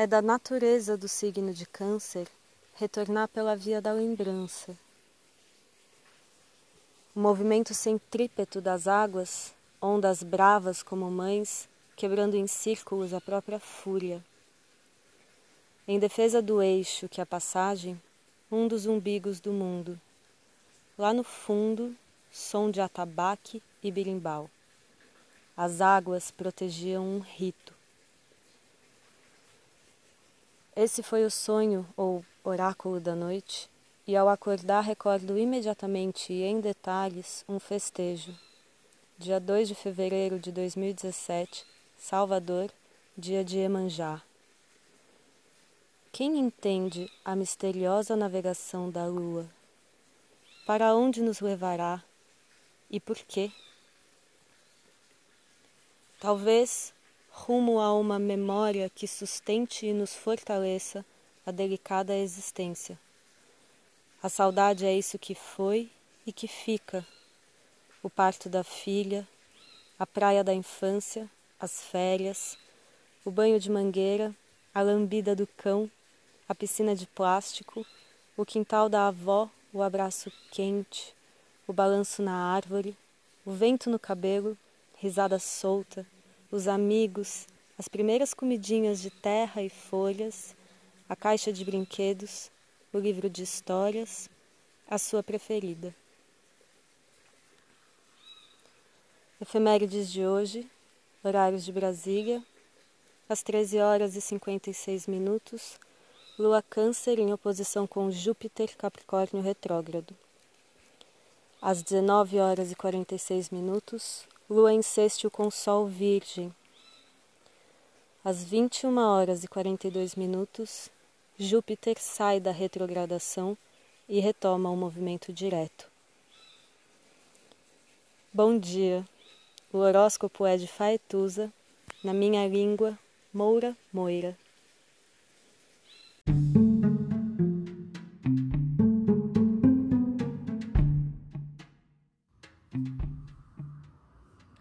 É da natureza do signo de Câncer retornar pela via da lembrança. O movimento centrípeto das águas, ondas bravas como mães, quebrando em círculos a própria fúria. Em defesa do eixo que a passagem, um dos umbigos do mundo. Lá no fundo, som de atabaque e birimbau. As águas protegiam um rito. Esse foi o sonho ou oráculo da noite, e ao acordar recordo imediatamente e em detalhes um festejo. Dia 2 de fevereiro de 2017, Salvador, dia de Emanjá. Quem entende a misteriosa navegação da lua? Para onde nos levará e por quê? Talvez rumo a uma memória que sustente e nos fortaleça a delicada existência. A saudade é isso que foi e que fica: o parto da filha, a praia da infância, as férias, o banho de mangueira, a lambida do cão, a piscina de plástico, o quintal da avó, o abraço quente, o balanço na árvore, o vento no cabelo, risada solta, os amigos, as primeiras comidinhas de terra e folhas, a caixa de brinquedos, o livro de histórias, a sua preferida. Efemérides de hoje, horários de Brasília, às 13 horas e 56 minutos, Lua Câncer em oposição com Júpiter Capricórnio retrógrado. Às 19 horas e 46 minutos, Lua em sextil com Sol Virgem. Às 21 horas e 42 minutos, Júpiter sai da retrogradação e retoma o movimento direto. Bom dia. O horóscopo é de Faetusa, na minha língua, Moura Moira.